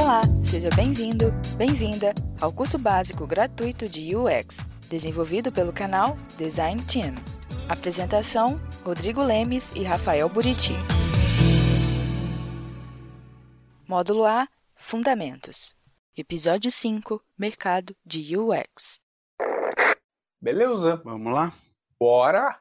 Olá, seja bem-vindo, bem-vinda ao curso básico gratuito de UX, desenvolvido pelo canal Design Team. Apresentação: Rodrigo Lemes e Rafael Buriti. Módulo A Fundamentos. Episódio 5 Mercado de UX. Beleza, Vamos lá? bora!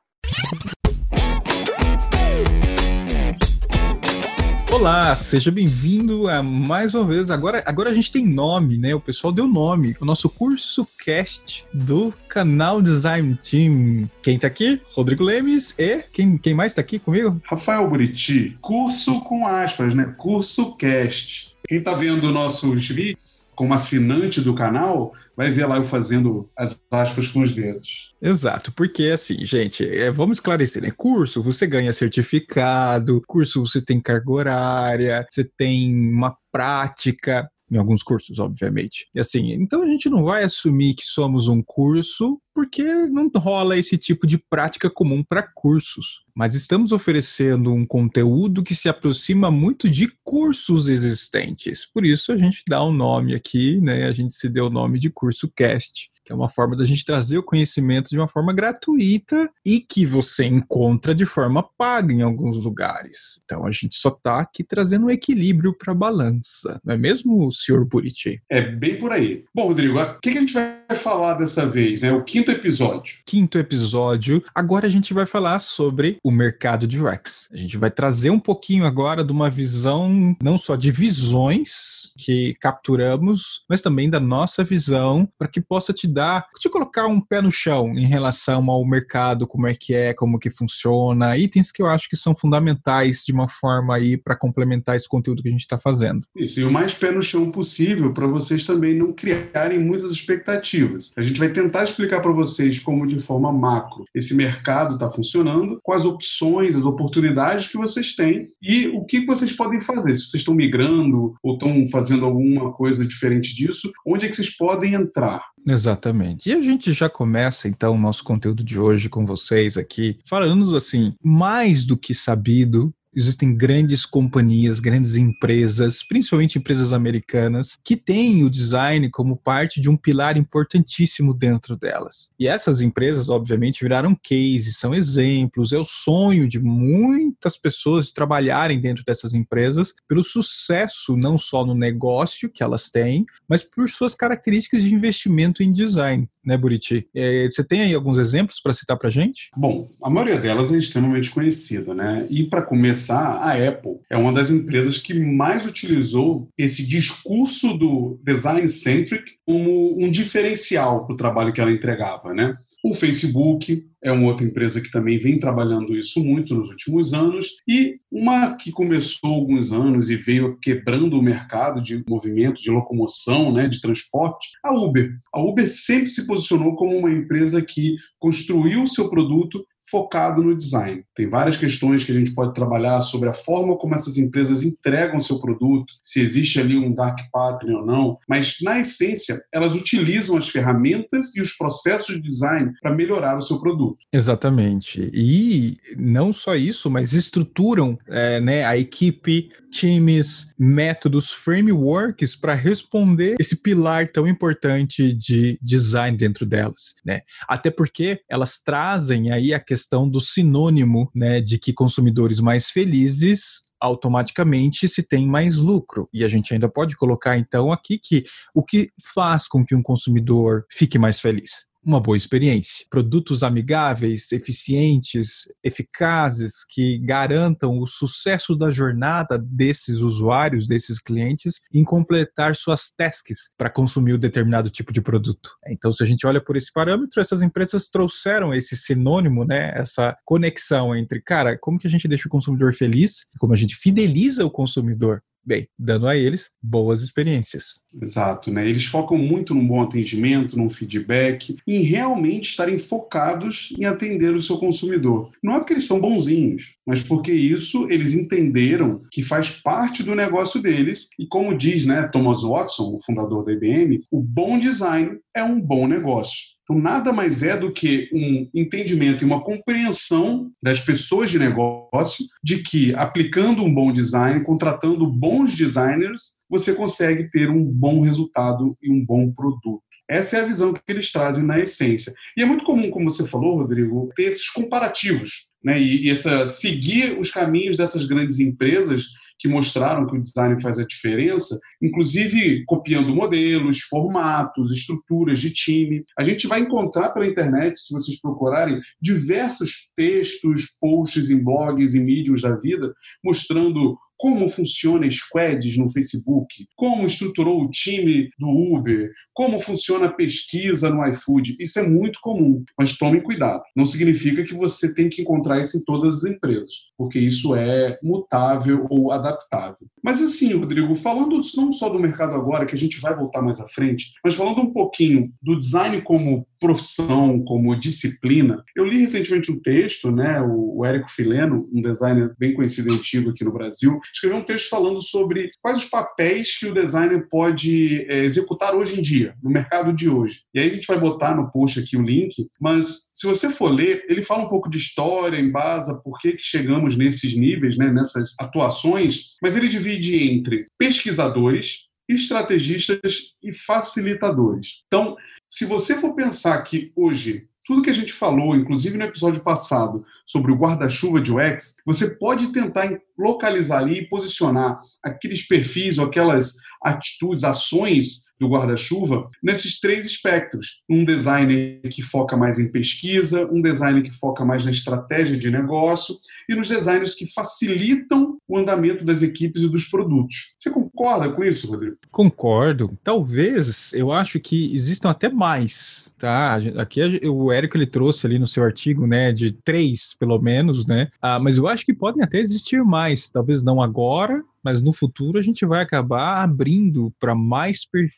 Olá, seja bem-vindo a mais uma vez. Agora, agora a gente tem nome, né? O pessoal deu nome. O nosso curso cast do canal Design Team. Quem tá aqui? Rodrigo Lemes e quem, quem mais tá aqui comigo? Rafael Buriti, curso com aspas, né? Curso cast. Quem tá vendo nossos vídeos como assinante do canal, vai ver lá eu fazendo as aspas com os dedos. Exato, porque assim, gente, é, vamos esclarecer, né? Curso, você ganha certificado, curso você tem carga horária, você tem uma prática, em alguns cursos, obviamente. E assim, então a gente não vai assumir que somos um curso porque não rola esse tipo de prática comum para cursos. Mas estamos oferecendo um conteúdo que se aproxima muito de cursos existentes. Por isso a gente dá um nome aqui, né? A gente se deu o nome de curso cast que é uma forma da gente trazer o conhecimento de uma forma gratuita e que você encontra de forma paga em alguns lugares. Então a gente só está aqui trazendo um equilíbrio para a balança, não é mesmo, senhor Buriti? É bem por aí. Bom, Rodrigo, o que, a gente vai falar dessa vez? É né? o quinto episódio. Quinto episódio. Agora a gente vai falar sobre o mercado de UX. A gente vai trazer um pouquinho agora de uma visão não só de visões que capturamos, mas também da nossa visão para que possa te dar, te colocar um pé no chão em relação ao mercado, como é que é, como que funciona, itens que eu acho que são fundamentais de uma forma aí para complementar esse conteúdo que a gente está fazendo. Isso, e o mais pé no chão possível para vocês também não criarem muitas expectativas. A gente vai tentar explicar para vocês como de forma macro esse mercado está funcionando, quais opções, as oportunidades que vocês têm e o que vocês podem fazer. Se vocês estão migrando ou estão fazendo alguma coisa diferente disso, onde é que vocês podem entrar? Exatamente. E a gente já começa então o nosso conteúdo de hoje com vocês aqui, falando assim, mais do que sabido existem grandes companhias, grandes empresas, principalmente empresas americanas, que têm o design como parte de um pilar importantíssimo dentro delas. E essas empresas, obviamente, viraram cases, são exemplos, é o sonho de muitas pessoas trabalharem dentro dessas empresas pelo sucesso não só no negócio que elas têm, mas por suas características de investimento em design né, Buriti? É, você tem aí alguns exemplos para citar para gente? Bom, a maioria delas é extremamente conhecida, né? E para começar, a Apple é uma das empresas que mais utilizou esse discurso do design centric como um diferencial para o trabalho que ela entregava, né? O Facebook é uma outra empresa que também vem trabalhando isso muito nos últimos anos e uma que começou alguns anos e veio quebrando o mercado de movimento, de locomoção, né, de transporte, a Uber. A Uber sempre se posicionou como uma empresa que construiu o seu produto focado no design. Tem várias questões que a gente pode trabalhar sobre a forma como essas empresas entregam seu produto, se existe ali um dark pattern ou não, mas na essência elas utilizam as ferramentas e os processos de design para melhorar o seu produto. Exatamente. E não só isso, mas estruturam é, né, a equipe, times, métodos, frameworks para responder esse pilar tão importante de design dentro delas, né? Até porque elas trazem aí a questão do sinônimo, né, de que consumidores mais felizes automaticamente se tem mais lucro. E a gente ainda pode colocar então aqui que o que faz com que um consumidor fique mais feliz? Uma boa experiência. Produtos amigáveis, eficientes, eficazes, que garantam o sucesso da jornada desses usuários, desses clientes, em completar suas tasks para consumir o um determinado tipo de produto. Então, se a gente olha por esse parâmetro, essas empresas trouxeram esse sinônimo, né, essa conexão entre, cara, como que a gente deixa o consumidor feliz, como a gente fideliza o consumidor bem, dando a eles boas experiências. Exato, né? Eles focam muito num bom atendimento, num feedback, em realmente estarem focados em atender o seu consumidor. Não é porque eles são bonzinhos, mas porque isso eles entenderam que faz parte do negócio deles e como diz, né, Thomas Watson, o fundador da IBM, o bom design é um bom negócio. Nada mais é do que um entendimento e uma compreensão das pessoas de negócio de que, aplicando um bom design, contratando bons designers, você consegue ter um bom resultado e um bom produto. Essa é a visão que eles trazem na essência. E é muito comum, como você falou, Rodrigo, ter esses comparativos, né? E, e essa, seguir os caminhos dessas grandes empresas que mostraram que o design faz a diferença, inclusive copiando modelos, formatos, estruturas de time. A gente vai encontrar pela internet, se vocês procurarem, diversos textos, posts em blogs e mídias da vida mostrando como funciona squads no Facebook, como estruturou o time do Uber, como funciona a pesquisa no iFood. Isso é muito comum, mas tomem cuidado. Não significa que você tem que encontrar isso em todas as empresas, porque isso é mutável ou adaptável. Mas assim, Rodrigo, falando não só do mercado agora, que a gente vai voltar mais à frente, mas falando um pouquinho do design como profissão, como disciplina, eu li recentemente um texto, né, o Érico Fileno, um designer bem conhecido e antigo aqui no Brasil, escreveu um texto falando sobre quais os papéis que o designer pode é, executar hoje em dia, no mercado de hoje. E aí a gente vai botar no post aqui o link, mas se você for ler, ele fala um pouco de história, embasa por que, que chegamos nesses níveis, né, nessas atuações, mas ele divide entre pesquisadores, estrategistas e facilitadores. Então, se você for pensar que hoje tudo que a gente falou, inclusive no episódio passado, sobre o guarda-chuva de UX, você pode tentar localizar ali e posicionar aqueles perfis ou aquelas atitudes, ações do guarda-chuva nesses três espectros. Um designer que foca mais em pesquisa, um designer que foca mais na estratégia de negócio e nos designers que facilitam o andamento das equipes e dos produtos. Você concorda com isso, Rodrigo? Concordo. Talvez, eu acho que existam até mais, tá? Aqui o Érico ele trouxe ali no seu artigo, né, de três, pelo menos, né? Ah, mas eu acho que podem até existir mais, talvez não agora, mas no futuro a gente vai acabar abrindo para mais perfis,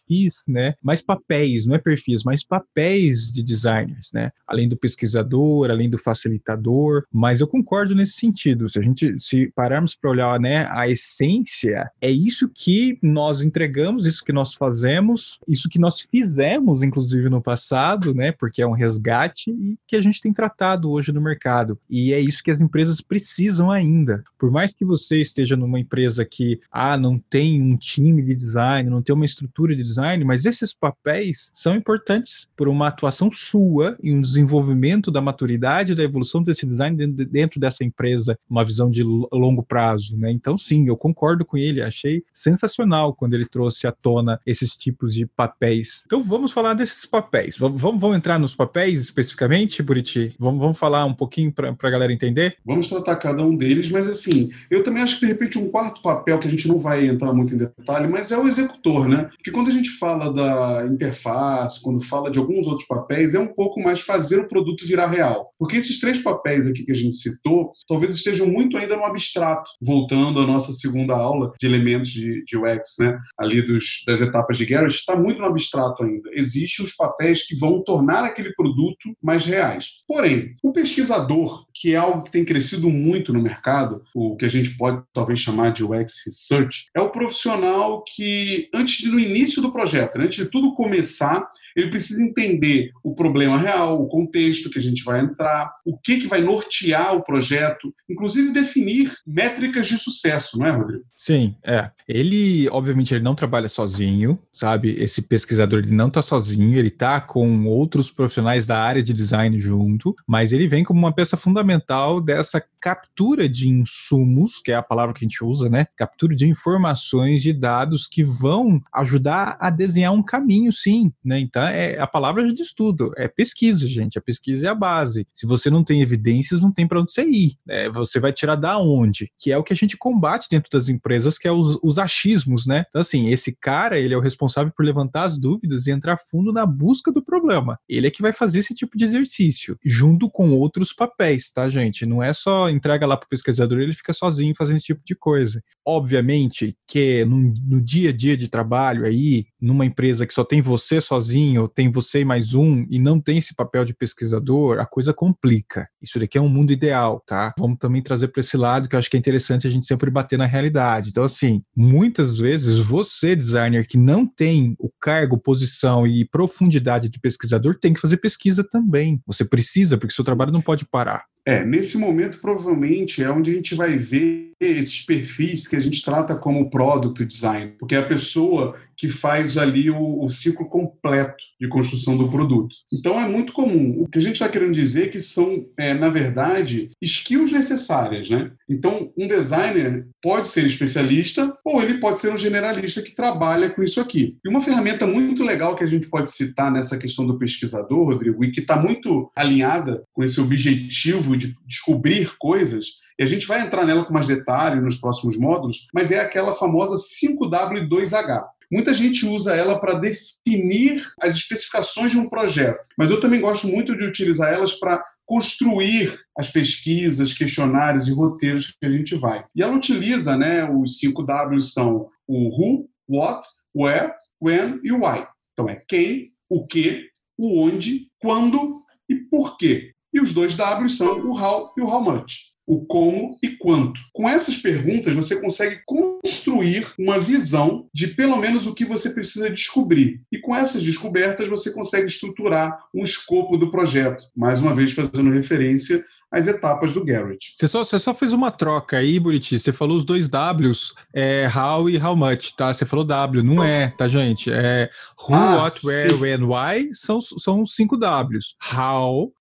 né? Mais papéis, não é perfis, mais papéis de designers, né? Além do pesquisador, além do facilitador, mas eu concordo nesse sentido. Se a gente se pararmos para olhar, né, a essência, é isso que nós entregamos, isso que nós fazemos, isso que nós fizemos inclusive no passado, né? Porque é um resgate e que a gente tem tratado hoje no mercado. E é isso que as empresas precisam ainda. Por mais que você esteja numa empresa que ah, não tem um time de design, não tem uma estrutura de design, mas esses papéis são importantes por uma atuação sua e um desenvolvimento da maturidade da evolução desse design dentro dessa empresa, uma visão de longo prazo, né? Então, sim, eu concordo com ele, achei sensacional quando ele trouxe à tona esses tipos de papéis. Então, vamos falar desses papéis. Vamos, vamos, vamos entrar nos papéis especificamente, Buriti? Vamos, vamos falar um pouquinho para a galera entender? Vamos tratar cada um deles, mas assim, eu também acho que de repente um quarto papel papel que a gente não vai entrar muito em detalhe, mas é o executor, né? Porque quando a gente fala da interface, quando fala de alguns outros papéis, é um pouco mais fazer o produto virar real. Porque esses três papéis aqui que a gente citou, talvez estejam muito ainda no abstrato, voltando à nossa segunda aula de elementos de, de UX, né? Ali dos, das etapas de Garrett, está muito no abstrato ainda. Existem os papéis que vão tornar aquele produto mais reais. Porém, o pesquisador, que é algo que tem crescido muito no mercado, o que a gente pode talvez chamar de UX Research, é o profissional que, antes de, no início do projeto, né, antes de tudo começar, ele precisa entender o problema real, o contexto que a gente vai entrar, o que, que vai nortear o projeto, inclusive definir métricas de sucesso, não é, Rodrigo? Sim, é. Ele, obviamente, ele não trabalha sozinho, sabe? Esse pesquisador ele não está sozinho, ele está com outros profissionais da área de design junto, mas ele vem como uma peça fundamental dessa captura de insumos, que é a palavra que a gente usa, né? Captura de informações, de dados que vão ajudar a desenhar um caminho, sim, né? Então, é a palavra de estudo, é pesquisa, gente. A pesquisa é a base. Se você não tem evidências, não tem para onde você ir. Né? Você vai tirar da onde? Que é o que a gente combate dentro das empresas, que é os, os achismos, né? Então, assim, esse cara, ele é o responsável por levantar as dúvidas e entrar fundo na busca do problema. Ele é que vai fazer esse tipo de exercício, junto com outros papéis, tá, gente? Não é só entrega lá para o pesquisador, ele fica sozinho fazendo esse tipo de coisa. Obviamente que no, no, dia a dia de trabalho aí, numa empresa que só tem você sozinho, tem você e mais um, e não tem esse papel de pesquisador, a coisa complica. Isso daqui é um mundo ideal, tá? Vamos também trazer para esse lado que eu acho que é interessante a gente sempre bater na realidade. Então, assim, muitas vezes você, designer, que não tem o cargo, posição e profundidade de pesquisador, tem que fazer pesquisa também. Você precisa, porque seu trabalho não pode parar. É, nesse momento provavelmente é onde a gente vai ver esses perfis que a gente trata como product design, porque é a pessoa que faz ali o, o ciclo completo de construção do produto. Então é muito comum. O que a gente está querendo dizer é que são, é, na verdade, skills necessárias, né? Então um designer pode ser especialista ou ele pode ser um generalista que trabalha com isso aqui. E uma ferramenta muito legal que a gente pode citar nessa questão do pesquisador, Rodrigo, e que está muito alinhada com esse objetivo de descobrir coisas, e a gente vai entrar nela com mais detalhe nos próximos módulos, mas é aquela famosa 5W2H. Muita gente usa ela para definir as especificações de um projeto, mas eu também gosto muito de utilizar elas para construir as pesquisas, questionários e roteiros que a gente vai. E ela utiliza, né, os 5 Ws são o who, what, where, when e why. Então é quem, o que, o onde, quando e por quê. E os dois Ws são o how e o how much o como e quanto. Com essas perguntas, você consegue construir uma visão de pelo menos o que você precisa descobrir. E com essas descobertas, você consegue estruturar um escopo do projeto. Mais uma vez, fazendo referência às etapas do Garrett. Você só, você só fez uma troca aí, Buriti. Você falou os dois Ws, é how e how much, tá? Você falou W, não é, tá, gente? É who, ah, what, where, sim. when, why são, são cinco Ws. How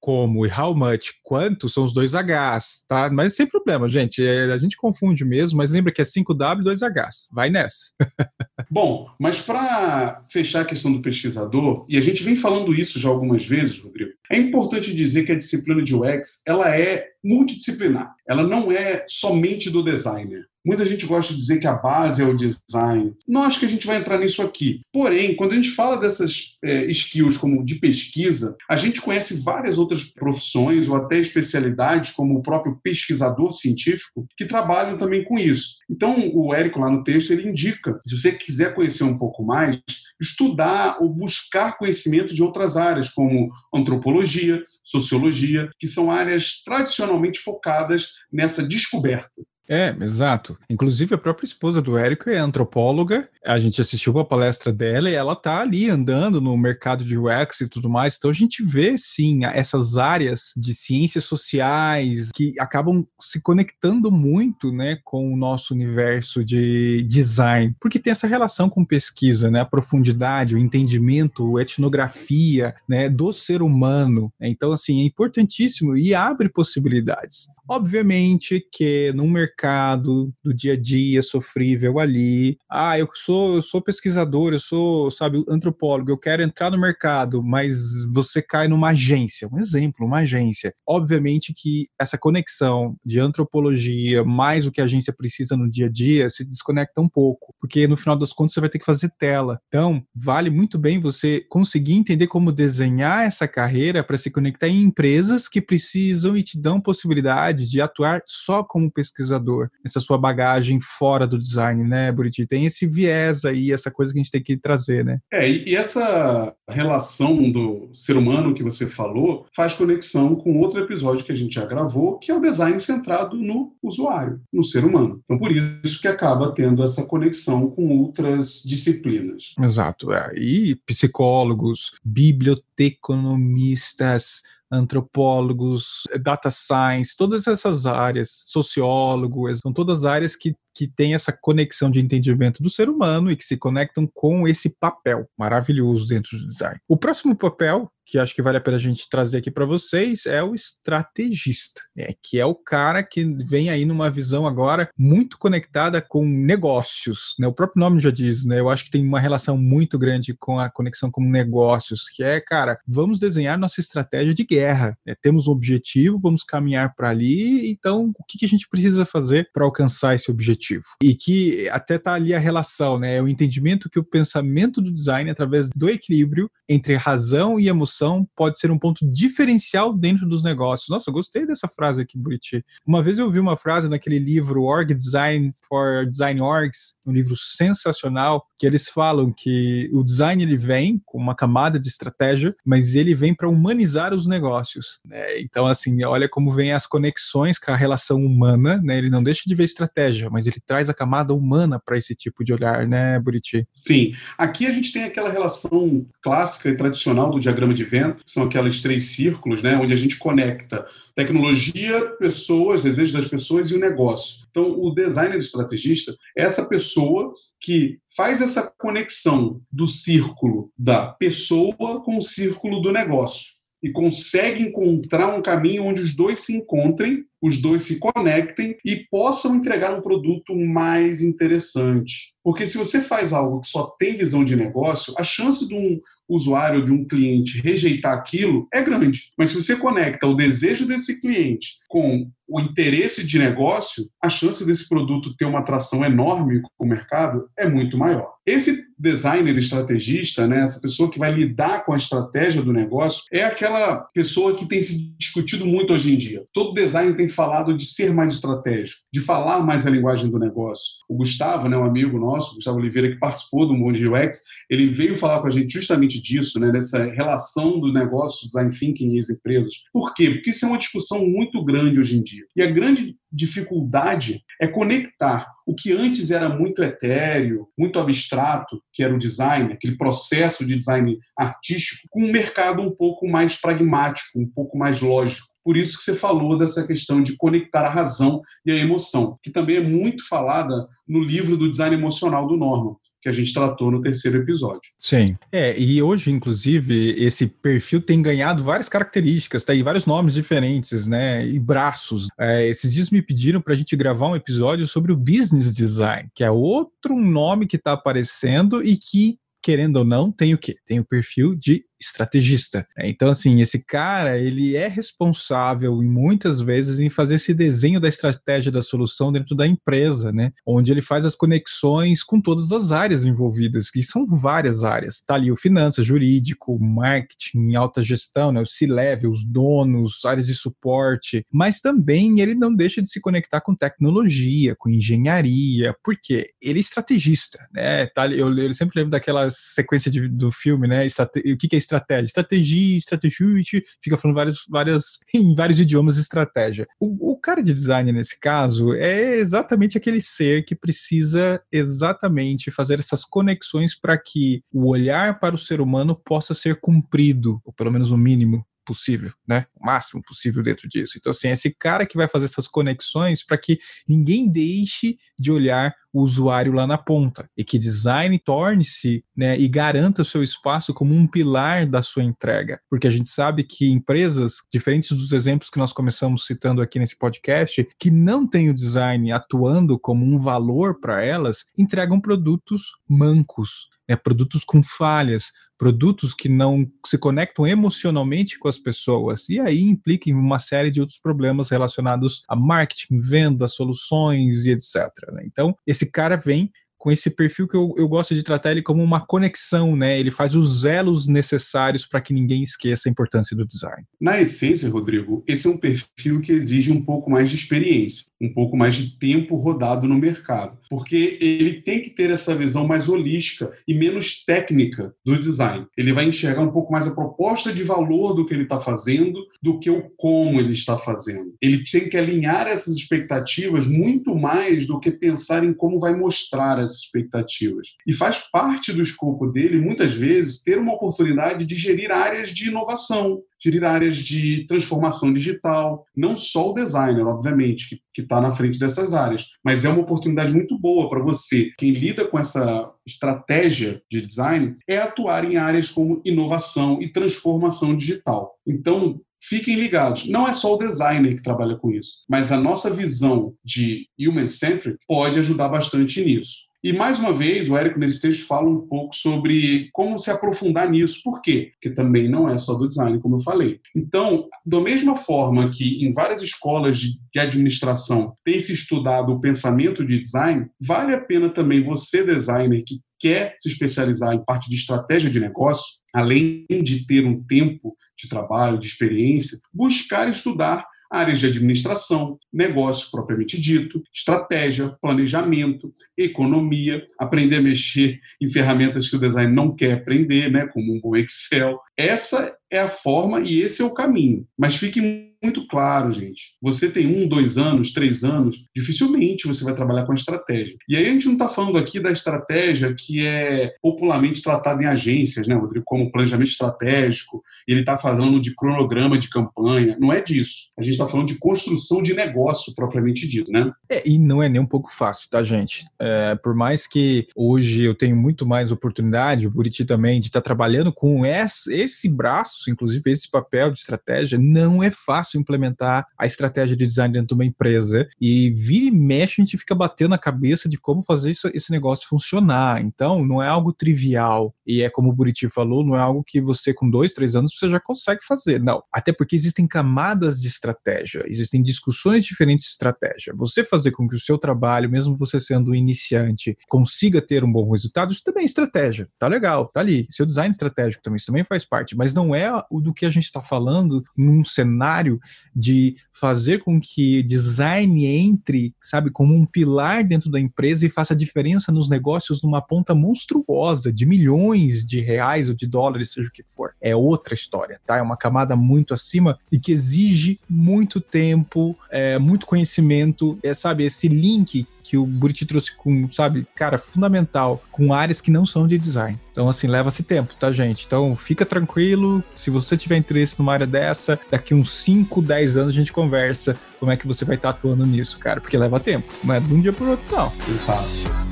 como e how much, quanto, são os dois Hs, tá? Mas sem problema, gente. É, a gente confunde mesmo, mas lembra que é 5W e 2Hs. Vai nessa. Bom, mas para fechar a questão do pesquisador, e a gente vem falando isso já algumas vezes, Rodrigo, é importante dizer que a disciplina de UX ela é multidisciplinar. Ela não é somente do designer. Muita gente gosta de dizer que a base é o design. Não acho que a gente vai entrar nisso aqui. Porém, quando a gente fala dessas é, skills como de pesquisa, a gente conhece várias outras profissões ou até especialidades, como o próprio pesquisador científico, que trabalham também com isso. Então, o Érico, lá no texto, ele indica, se você quiser conhecer um pouco mais, estudar ou buscar conhecimento de outras áreas, como antropologia, sociologia, que são áreas tradicionalmente focadas nessa descoberta. É, exato. Inclusive, a própria esposa do Érico é antropóloga. A gente assistiu a palestra dela e ela tá ali andando no mercado de UX e tudo mais. Então, a gente vê, sim, essas áreas de ciências sociais que acabam se conectando muito né, com o nosso universo de design, porque tem essa relação com pesquisa, né, a profundidade, o entendimento, a etnografia né, do ser humano. Então, assim, é importantíssimo e abre possibilidades. Obviamente que num mercado do dia a dia sofrível ali, ah, eu sou, eu sou pesquisador, eu sou, sabe, antropólogo, eu quero entrar no mercado, mas você cai numa agência, um exemplo, uma agência. Obviamente que essa conexão de antropologia mais o que a agência precisa no dia a dia se desconecta um pouco, porque no final das contas você vai ter que fazer tela. Então, vale muito bem você conseguir entender como desenhar essa carreira para se conectar em empresas que precisam e te dão possibilidade de atuar só como pesquisador, essa sua bagagem fora do design, né, Buriti? Tem esse viés aí, essa coisa que a gente tem que trazer, né? É, e essa relação do ser humano que você falou faz conexão com outro episódio que a gente já gravou, que é o design centrado no usuário, no ser humano. Então, por isso que acaba tendo essa conexão com outras disciplinas. Exato. É. E psicólogos, biblioteconomistas, antropólogos, data science, todas essas áreas, sociólogos, são todas áreas que que tem essa conexão de entendimento do ser humano e que se conectam com esse papel maravilhoso dentro do design. O próximo papel que acho que vale a pena a gente trazer aqui para vocês é o estrategista, né, que é o cara que vem aí numa visão agora muito conectada com negócios, né? O próprio nome já diz, né? Eu acho que tem uma relação muito grande com a conexão com negócios, que é, cara, vamos desenhar nossa estratégia de guerra. Né? Temos um objetivo, vamos caminhar para ali, então o que, que a gente precisa fazer para alcançar esse objetivo? E que até tá ali a relação, né? É o entendimento que o pensamento do design, através do equilíbrio entre razão e emoção, solução pode ser um ponto diferencial dentro dos negócios. Nossa, eu gostei dessa frase aqui, Buriti. Uma vez eu ouvi uma frase naquele livro Org Design for Design Orgs, um livro sensacional, que eles falam que o design ele vem com uma camada de estratégia, mas ele vem para humanizar os negócios. Né? Então, assim, olha como vem as conexões com a relação humana, né? Ele não deixa de ver estratégia, mas ele traz a camada humana para esse tipo de olhar, né, Buriti? Sim. Aqui a gente tem aquela relação clássica e tradicional do diagrama de Venn, que são aqueles três círculos, né, onde a gente conecta tecnologia, pessoas, desejos das pessoas e o negócio. Então, o designer estrategista é essa pessoa que faz essa conexão do círculo da pessoa com o círculo do negócio e consegue encontrar um caminho onde os dois se encontrem, os dois se conectem e possam entregar um produto mais interessante. Porque se você faz algo que só tem visão de negócio, a chance de um usuário, de um cliente rejeitar aquilo é grande. Mas se você conecta o desejo desse cliente com o interesse de negócio, a chance desse produto ter uma atração enorme com o mercado é muito maior. Esse designer estrategista, né, essa pessoa que vai lidar com a estratégia do negócio, é aquela pessoa que tem se discutido muito hoje em dia. Todo design tem falado de ser mais estratégico, de falar mais a linguagem do negócio. O Gustavo, né, um amigo nosso, Gustavo Oliveira, que participou do Mundo de UX, ele veio falar com a gente justamente disso, né, dessa relação do negócio, design thinking e as empresas. Por quê? Porque isso é uma discussão muito grande hoje em dia. E a grande dificuldade é conectar o que antes era muito etéreo, muito abstrato, que era o design, aquele processo de design artístico, com um mercado um pouco mais pragmático, um pouco mais lógico. Por isso que você falou dessa questão de conectar a razão e a emoção, que também é muito falada no livro do design emocional do Norman que a gente tratou no terceiro episódio. Sim. É, e hoje, inclusive, esse perfil tem ganhado várias características, tá aí vários nomes diferentes, né? E braços. É, esses dias me pediram para a gente gravar um episódio sobre o business design, que é outro nome que está aparecendo e que querendo ou não, tem o quê? Tem o perfil de estrategista. Né? Então, assim, esse cara, ele é responsável, em muitas vezes, em fazer esse desenho da estratégia da solução dentro da empresa, né? Onde ele faz as conexões com todas as áreas envolvidas, que são várias áreas. Tá ali o finanças, jurídico, marketing, alta gestão, né? O C-level, os donos, áreas de suporte, mas também ele não deixa de se conectar com tecnologia, com engenharia, porque ele é estrategista, né? Tá, eu, eu sempre lembro daquela sequência de, do filme, né? O que, que é estratégia. Estratégia, estratégia, fica falando vários, várias, em vários idiomas estratégia. O, o cara de design, nesse caso, é exatamente aquele ser que precisa exatamente fazer essas conexões para que o olhar para o ser humano possa ser cumprido, ou pelo menos o mínimo possível, né? O máximo possível dentro disso. Então, assim, é esse cara que vai fazer essas conexões para que ninguém deixe de olhar o usuário lá na ponta e que design torne-se né, e garanta o seu espaço como um pilar da sua entrega. Porque a gente sabe que empresas, diferentes dos exemplos que nós começamos citando aqui nesse podcast, que não têm o design atuando como um valor para elas, entregam produtos mancos, né, produtos com falhas, produtos que não se conectam emocionalmente com as pessoas, e aí implica em uma série de outros problemas relacionados a marketing, venda, soluções e etc. Né? Então, esse cara vem com esse perfil que eu, eu gosto de tratar ele como uma conexão, né? Ele faz os elos necessários para que ninguém esqueça a importância do design. Na essência, Rodrigo, esse é um perfil que exige um pouco mais de experiência, um pouco mais de tempo rodado no mercado, porque ele tem que ter essa visão mais holística e menos técnica do design. Ele vai enxergar um pouco mais a proposta de valor do que ele está fazendo do que o como ele está fazendo. Ele tem que alinhar essas expectativas muito mais do que pensar em como vai mostrar essas expectativas. E faz parte do escopo dele, muitas vezes, ter uma oportunidade de gerir áreas de inovação, gerir áreas de transformação digital. Não só o designer, obviamente, que está na frente dessas áreas, mas é uma oportunidade muito boa para você, quem lida com essa estratégia de design, é atuar em áreas como inovação e transformação digital. Então, fiquem ligados. Não é só o designer que trabalha com isso, mas a nossa visão de human-centric pode ajudar bastante nisso. E, mais uma vez, o Érico nesse texto fala um pouco sobre como se aprofundar nisso. Por quê? Porque também não é só do design, como eu falei. Então, da mesma forma que em várias escolas de administração tem se estudado o pensamento de design, vale a pena também você, designer, que quer se especializar em parte de estratégia de negócio, além de ter um tempo de trabalho, de experiência, buscar estudar áreas de administração, negócio propriamente dito, estratégia, planejamento, economia, aprender a mexer em ferramentas que o design não quer aprender, né, como um bom Excel. Essa é a forma e esse é o caminho. Mas fique muito claro, gente. Você tem um, dois anos, três anos, dificilmente você vai trabalhar com estratégia. E aí a gente não está falando aqui da estratégia que é popularmente tratada em agências, né, Rodrigo, como planejamento estratégico, ele está falando de cronograma de campanha. Não é disso. A gente está falando de construção de negócio propriamente dito, né? É, e não é nem um pouco fácil, tá, gente? É, por mais que hoje eu tenho muito mais oportunidade, o Buriti também, de estar tá trabalhando com esse braço, inclusive esse papel de estratégia, não é fácil implementar a estratégia de design dentro de uma empresa. E vira e mexe, a gente fica batendo na cabeça de como fazer isso, esse negócio funcionar. Então, não é algo trivial. E é como o Buriti falou, não é algo que você, com dois, três anos, você já consegue fazer. Não. Até porque existem camadas de estratégia, existem discussões diferentes de estratégia. Você fazer com que o seu trabalho, mesmo você sendo um iniciante, consiga ter um bom resultado, isso também é estratégia. Tá legal, tá ali. Seu design estratégico também, isso também faz parte. Mas não é o do que a gente está falando num cenário de fazer com que design entre, sabe, como um pilar dentro da empresa e faça diferença nos negócios numa ponta monstruosa de milhões de reais ou de dólares, seja o que for. É outra história, tá? É uma camada muito acima e que exige muito tempo, é, muito conhecimento, é, sabe, esse link que o Buriti trouxe com, sabe, cara, fundamental, com áreas que não são de design. Então, assim, leva-se tempo, tá, gente? Então, fica tranquilo. Se você tiver interesse numa área dessa, daqui uns 5, 10 anos a gente conversa como é que você vai estar atuando nisso, cara, porque leva tempo. Não é de um dia pro outro, não. Exato.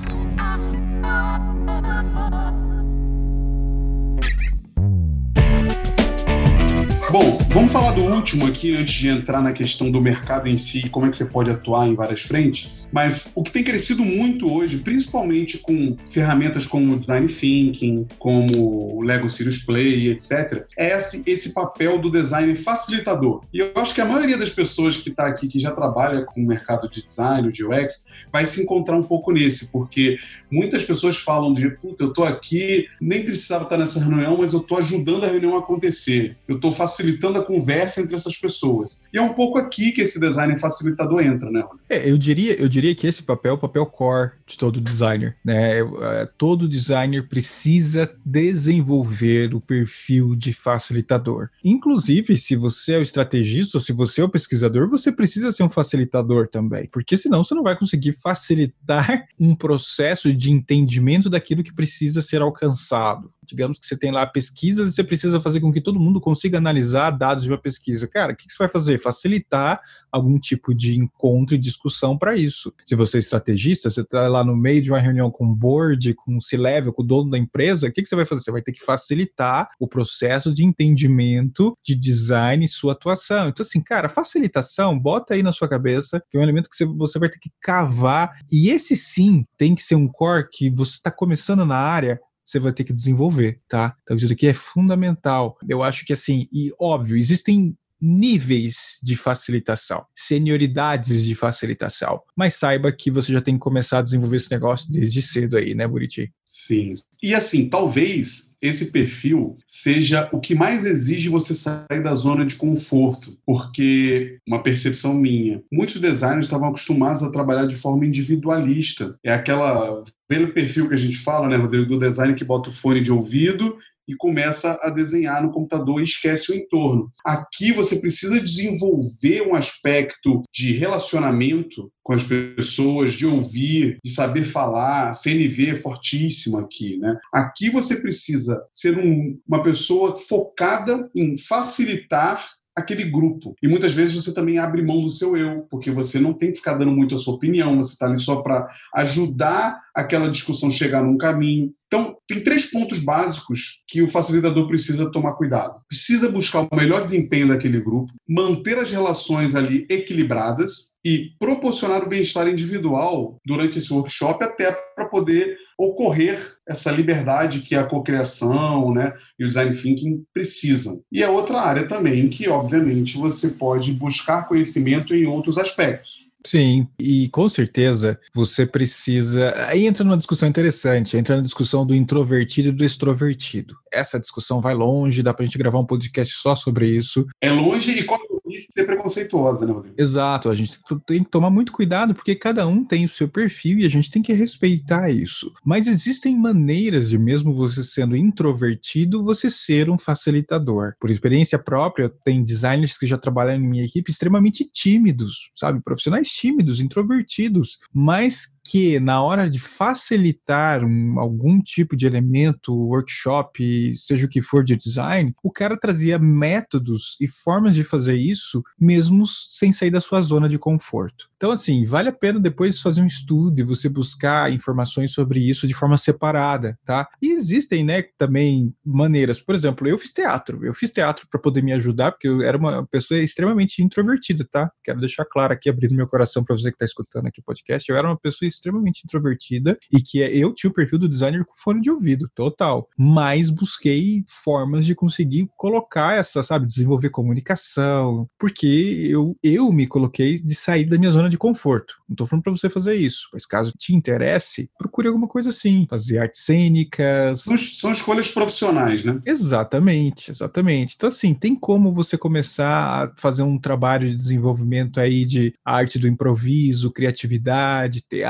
Bom, vamos falar do último aqui antes de entrar na questão do mercado em si como é que você pode atuar em várias frentes. Mas o que tem crescido muito hoje, principalmente com ferramentas como Design Thinking, como o Lego Serious Play, etc., é esse, esse papel do design facilitador. E eu acho que a maioria das pessoas que está aqui, que já trabalha com o mercado de design, de UX, vai se encontrar um pouco nesse, porque muitas pessoas falam de, puta, eu estou aqui, nem precisava estar nessa reunião, mas eu estou ajudando a reunião a acontecer. Eu estou facilitando facilitando a conversa entre essas pessoas. E é um pouco aqui que esse design facilitador entra, né? É, eu diria, eu diria que esse papel é o papel core de todo designer, né? É, todo designer precisa desenvolver o perfil de facilitador. Inclusive, se você é o estrategista ou se você é o pesquisador, você precisa ser um facilitador também, porque senão você não vai conseguir facilitar um processo de entendimento daquilo que precisa ser alcançado. Digamos que você tem lá pesquisas e você precisa fazer com que todo mundo consiga analisar dados de uma pesquisa. Cara, o que você vai fazer? Facilitar algum tipo de encontro e discussão para isso. Se você é estrategista, você está lá no meio de uma reunião com o board, com o C-level, com o dono da empresa, o que você vai fazer? Você vai ter que facilitar o processo de entendimento, de design e sua atuação. Então, assim, cara, facilitação, bota aí na sua cabeça, que é um elemento que você vai ter que cavar. E esse sim tem que ser um core que você está começando na área, você vai ter que desenvolver, tá? Então isso aqui é fundamental. Eu acho que assim, e óbvio, existem níveis de facilitação, senioridades de facilitação. Mas saiba que você já tem que começar a desenvolver esse negócio desde cedo aí, né, Buriti? Sim. E assim, talvez esse perfil seja o que mais exige você sair da zona de conforto, porque uma percepção minha, muitos designers estavam acostumados a trabalhar de forma individualista. É aquela pelo perfil que a gente fala, né, Rodrigo, do design que bota o fone de ouvido e começa a desenhar no computador e esquece o entorno. Aqui você precisa desenvolver um aspecto de relacionamento com as pessoas, de ouvir, de saber falar. CNV é fortíssimo aqui, né? Aqui você precisa ser um, uma pessoa focada em facilitar aquele grupo. E muitas vezes você também abre mão do seu eu, porque você não tem que ficar dando muito a sua opinião, você está ali só para ajudar aquela discussão chegar num caminho. Então, tem três pontos básicos que o facilitador precisa tomar cuidado. Precisa buscar o melhor desempenho daquele grupo, manter as relações ali equilibradas e proporcionar o bem-estar individual durante esse workshop até para poder ocorrer essa liberdade que a cocriação né, e o design thinking precisam. E é outra área também que, obviamente, você pode buscar conhecimento em outros aspectos. Sim, e com certeza você precisa. Aí entra numa discussão interessante, entra na discussão do introvertido e do extrovertido. Essa discussão vai longe, dá pra gente gravar um podcast só sobre isso. É longe e risco de ser preconceituosa, né, Rodrigo? Exato, a gente tem que tomar muito cuidado porque cada um tem o seu perfil e a gente tem que respeitar isso. Mas existem maneiras de, mesmo você sendo introvertido, você ser um facilitador. Por experiência própria, tem designers que já trabalham em minha equipe extremamente tímidos, sabe? Profissionais tímidos, introvertidos, mas que na hora de facilitar um, algum tipo de elemento, workshop, seja o que for de design, o cara trazia métodos e formas de fazer isso mesmo sem sair da sua zona de conforto. Então, assim, vale a pena depois fazer um estudo e você buscar informações sobre isso de forma separada, tá? E existem, né, também maneiras. Por exemplo, eu fiz teatro. Eu fiz teatro para poder me ajudar, porque eu era uma pessoa extremamente introvertida, tá? Quero deixar claro aqui, abrindo meu coração para você que está escutando aqui o podcast. Eu era uma pessoa extremamente introvertida e que é, eu tinha o perfil do designer com fone de ouvido, total. Mas busquei formas de conseguir colocar essa, sabe, desenvolver comunicação, porque eu, eu me coloquei de sair da minha zona de conforto. Não tô falando para você fazer isso, mas caso te interesse, procure alguma coisa assim, fazer artes cênicas. São, são escolhas profissionais, né? Exatamente, exatamente. Então, assim, tem como você começar a fazer um trabalho de desenvolvimento aí de arte do improviso, criatividade, teatro,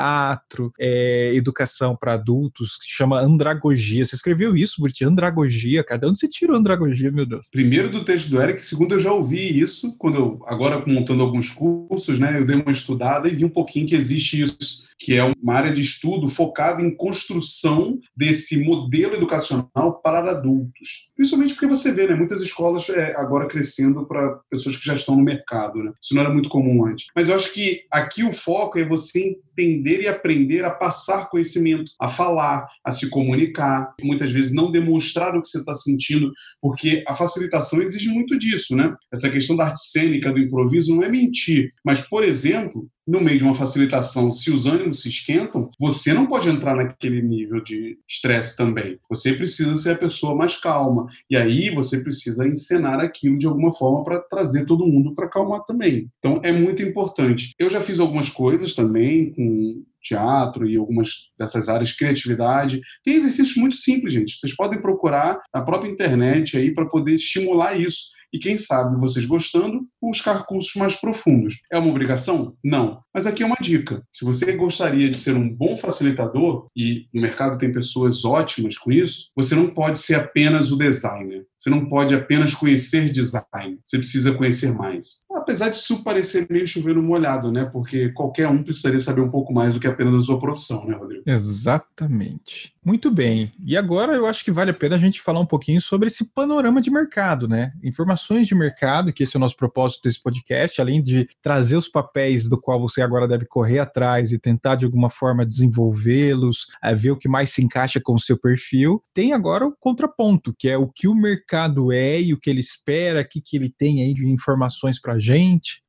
é, educação para adultos, que chama andragogia. Você escreveu isso, Burti? Andragogia, cara. De onde você tirou andragogia, meu Deus? Primeiro do texto do Eric, segundo eu já ouvi isso, quando eu, agora montando alguns cursos, né, eu dei uma estudada e vi um pouquinho que existe isso que é uma área de estudo focada em construção desse modelo educacional para adultos. Principalmente porque você vê, né, muitas escolas é, agora crescendo para pessoas que já estão no mercado, né? Isso não era muito comum antes. Mas eu acho que aqui o foco é você entender e aprender a passar conhecimento, a falar, a se comunicar, muitas vezes não demonstrar o que você está sentindo, porque a facilitação exige muito disso, né? Essa questão da arte cênica, do improviso, não é mentir, mas, por exemplo, no meio de uma facilitação, se os ânimos se esquentam, você não pode entrar naquele nível de estresse também. Você precisa ser a pessoa mais calma. E aí você precisa encenar aquilo de alguma forma para trazer todo mundo para acalmar também. Então é muito importante. Eu já fiz algumas coisas também com teatro e algumas dessas áreas, criatividade. Tem exercícios muito simples, gente. Vocês podem procurar na própria internet aí para poder estimular isso e, quem sabe, vocês gostando, buscar cursos mais profundos. É uma obrigação? Não. Mas aqui é uma dica. Se você gostaria de ser um bom facilitador, e no mercado tem pessoas ótimas com isso, você não pode ser apenas o designer. Você não pode apenas conhecer design. Você precisa conhecer mais. Apesar de isso parecer meio chovendo molhado, né? Porque qualquer um precisaria saber um pouco mais do que apenas a sua profissão, né, Rodrigo? Exatamente. Muito bem. E agora eu acho que vale a pena a gente falar um pouquinho sobre esse panorama de mercado, né? Informações de mercado, que esse é o nosso propósito desse podcast, além de trazer os papéis do qual você agora deve correr atrás e tentar de alguma forma desenvolvê-los, é, ver o que mais se encaixa com o seu perfil, tem agora o contraponto, que é o que o mercado é e o que ele espera, o que, que ele tem aí de informações para a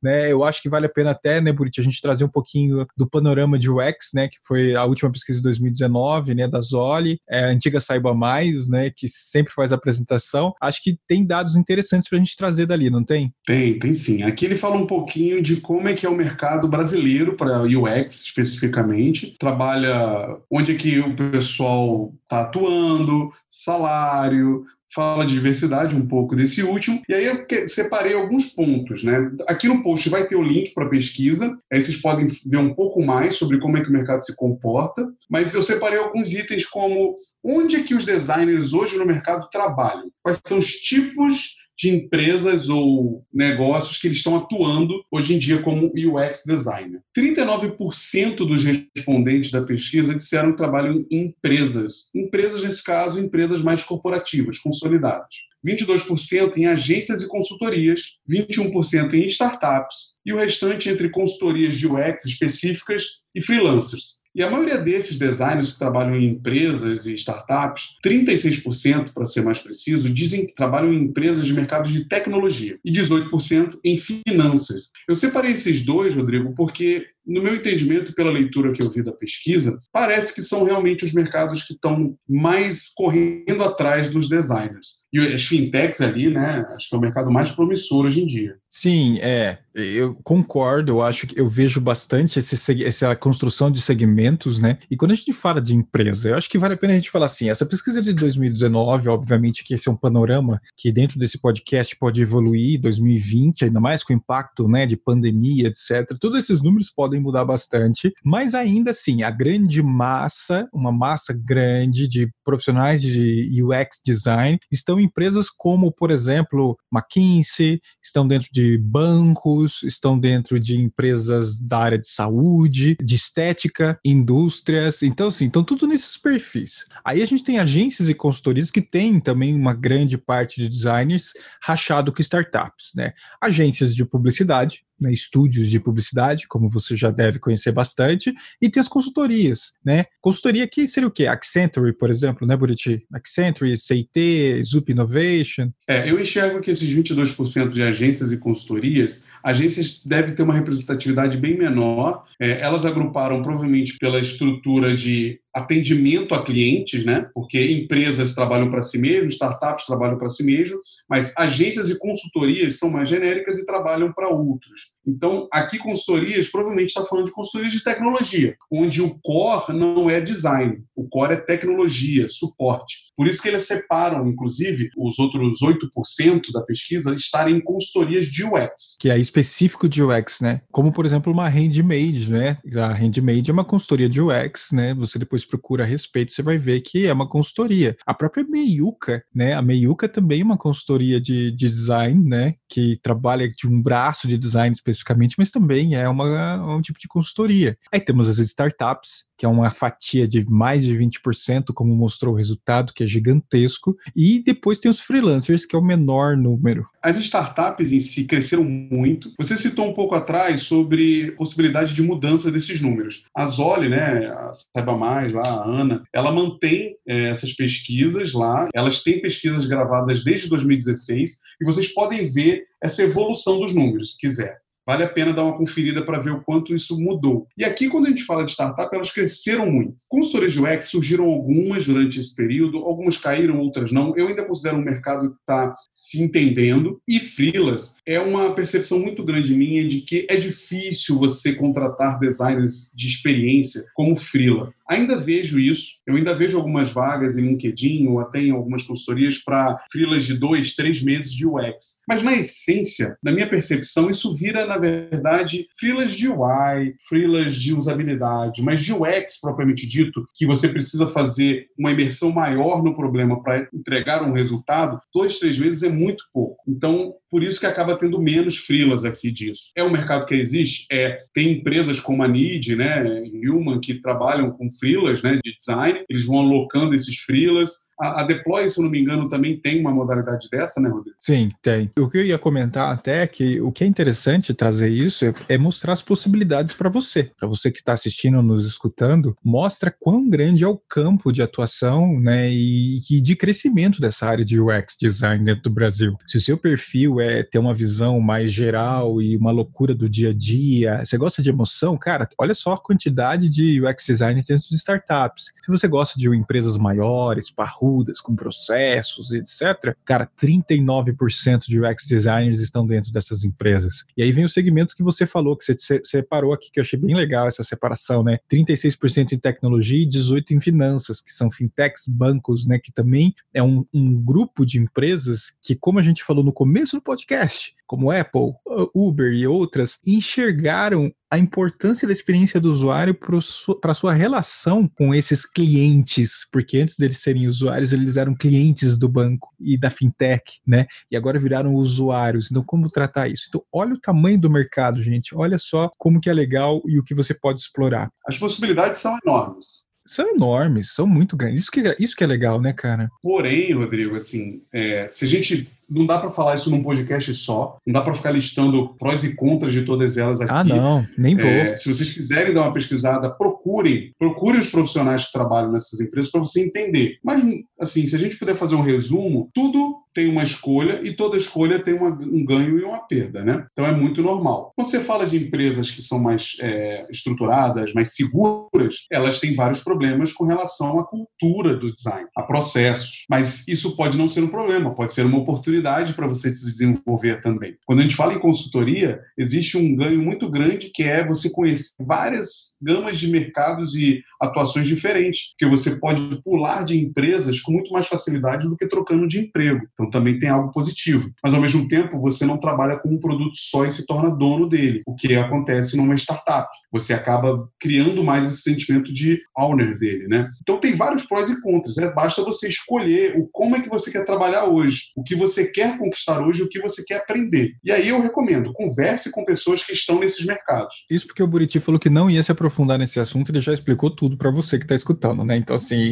né? Eu acho que vale a pena até, né, Buriti, a gente trazer um pouquinho do panorama de UX, né, que foi a última pesquisa de 2019, né, da Zoli, é, a antiga Saiba Mais, né, que sempre faz a apresentação. Acho que tem dados interessantes para a gente trazer dali, não tem? Tem, tem sim. Aqui ele fala um pouquinho de como é que é o mercado brasileiro para UX especificamente, trabalha onde é que o pessoal está atuando, salário, fala de diversidade um pouco desse último, e aí eu separei alguns pontos, né? Aqui no post vai ter o link para pesquisa, aí vocês podem ver um pouco mais sobre como é que o mercado se comporta, mas eu separei alguns itens como onde é que os designers hoje no mercado trabalham, quais são os tipos de empresas ou negócios que eles estão atuando hoje em dia como UX designer. 39% dos respondentes da pesquisa disseram que trabalham em empresas. Empresas, nesse caso, empresas mais corporativas, consolidadas. 22% em agências e consultorias, 21% em startups e o restante entre consultorias de UX específicas e freelancers. E a maioria desses designers que trabalham em empresas e startups, 36%, para ser mais preciso, dizem que trabalham em empresas de mercados de tecnologia e 18% em finanças. Eu separei esses dois, Rodrigo, porque no meu entendimento, pela leitura que eu vi da pesquisa, parece que são realmente os mercados que estão mais correndo atrás dos designers. E as fintechs ali, né? Acho que é o mercado mais promissor hoje em dia. Sim, é. Eu concordo, eu acho que eu vejo bastante esse, essa construção de segmentos, né? E quando a gente fala de empresa, eu acho que vale a pena a gente falar assim: essa pesquisa de 2019, obviamente que esse é um panorama que dentro desse podcast pode evoluir, 2020, ainda mais com o impacto né, de pandemia, etc. Todos esses números podem mudar bastante, mas ainda assim, a grande massa, uma massa grande de profissionais de UX design estão em empresas como, por exemplo, McKinsey, estão dentro de bancos, estão dentro de empresas da área de saúde, de estética, indústrias. Então, assim, estão tudo nesses perfis. Aí a gente tem agências e consultorias que têm também uma grande parte de designers rachado com startups, né? Agências de publicidade, né, estúdios de publicidade, como você já deve conhecer bastante, e tem as consultorias, né? Consultoria que seria o quê? Accenture, por exemplo, né, Buriti? Accenture, CIT, Zup Innovation. É, eu enxergo que esses 22% de agências e consultorias, agências devem ter uma representatividade bem menor. É, elas agruparam provavelmente pela estrutura de atendimento a clientes, né? Porque empresas trabalham para si mesmas, startups trabalham para si mesmas, mas agências e consultorias são mais genéricas e trabalham para outros. Então, aqui consultorias, provavelmente está falando de consultorias de tecnologia, onde o core não é design, o core é tecnologia, suporte. Por isso que eles separam, inclusive, os outros 8% da pesquisa estarem em consultorias de UX. Que é específico de UX, né? Como, por exemplo, uma Handmade, né? A Handmade é uma consultoria de UX, né? Você depois procura a respeito, você vai ver que é uma consultoria. A própria Meiuca, né? A Meiuca também é uma consultoria de, de design, né? Que trabalha de um braço de design especificamente, mas também é uma, um tipo de consultoria. Aí temos as startups, que é uma fatia de mais de 20%, como mostrou o resultado, que é gigantesco. E depois tem os freelancers, que é o menor número. As startups em si cresceram muito. Você citou um pouco atrás sobre possibilidade de mudança desses números. A Zoli, né, a Saiba Mais, lá, a Ana, ela mantém é, essas pesquisas lá. Elas têm pesquisas gravadas desde 2016 e vocês podem ver essa evolução dos números, se quiser. Vale a pena dar uma conferida para ver o quanto isso mudou. E aqui, quando a gente fala de startup, elas cresceram muito. Consultorias de UX surgiram algumas durante esse período, algumas caíram, outras não. Eu ainda considero um mercado que está se entendendo. E freelas é uma percepção muito grande minha de que é difícil você contratar designers de experiência como freela. Ainda vejo isso, eu ainda vejo algumas vagas em LinkedIn ou até em algumas consultorias para freelas de dois, três meses de UX. Mas na essência, na minha percepção, isso vira, na verdade, freelas de UI, freelas de usabilidade, mas de UX propriamente dito, que você precisa fazer uma imersão maior no problema para entregar um resultado, dois, três meses é muito pouco. Então, por isso que acaba tendo menos freelas aqui disso. É um mercado que existe? É. Tem empresas como a NID, né, Human, que trabalham com freelas né, de design, eles vão alocando esses freelas. A, a, Deploy, se eu não me engano, também tem uma modalidade dessa, né, Rodrigo? Sim, tem. O que eu ia comentar até é que o que é interessante trazer isso é, é mostrar as possibilidades para você. Para você que está assistindo, nos escutando, mostra quão grande é o campo de atuação né, e, e de crescimento dessa área de UX design dentro do Brasil. Se o seu perfil é ter uma visão mais geral e uma loucura do dia a dia, você gosta de emoção, cara, olha só a quantidade de UX design dentro de startups. Se você gosta de empresas maiores, parrudas, com processos, etc., cara, 39% de UX designers estão dentro dessas empresas. E aí vem o segmento que você falou, que você separou aqui, que eu achei bem legal essa separação, né? 36% em tecnologia e 18% em finanças, que são fintechs, bancos, né? Que também é um, um grupo de empresas que, como a gente falou no começo do podcast, como Apple, Uber e outras, enxergaram a importância da experiência do usuário para a sua relação com esses clientes, porque antes deles serem usuários, eles eram clientes do banco e da fintech, né? E agora viraram usuários. Então, como tratar isso? Então, olha o tamanho do mercado, gente. Olha só como que é legal e o que você pode explorar. As possibilidades são enormes são enormes, são muito grandes. Isso que, é, isso que é legal, né, cara? Porém, Rodrigo, assim, é, se a gente não dá para falar isso num podcast só, não dá para ficar listando prós e contras de todas elas aqui. Ah, não, nem vou. É, se vocês quiserem dar uma pesquisada, procurem, procurem os profissionais que trabalham nessas empresas para você entender. Mas, assim, se a gente puder fazer um resumo, tudo tem uma escolha e toda escolha tem uma, um ganho e uma perda, né? Então é muito normal. Quando você fala de empresas que são mais é, estruturadas, mais seguras, elas têm vários problemas com relação à cultura do design, a processos. Mas isso pode não ser um problema, pode ser uma oportunidade para você se desenvolver também. Quando a gente fala em consultoria, existe um ganho muito grande que é você conhecer várias gamas de mercados e atuações diferentes, que você pode pular de empresas com muito mais facilidade do que trocando de emprego. Então também tem algo positivo. Mas ao mesmo tempo, você não trabalha com um produto só e se torna dono dele, o que acontece numa startup. Você acaba criando mais esse sentimento de owner dele, né? Então tem vários prós e contras. Né? Basta você escolher o como é que você quer trabalhar hoje, o que você quer conquistar hoje, o que você quer aprender. E aí eu recomendo, converse com pessoas que estão nesses mercados. Isso porque o Buriti falou que não ia se aprofundar nesse assunto, ele já explicou tudo para você que está escutando, né? Então assim,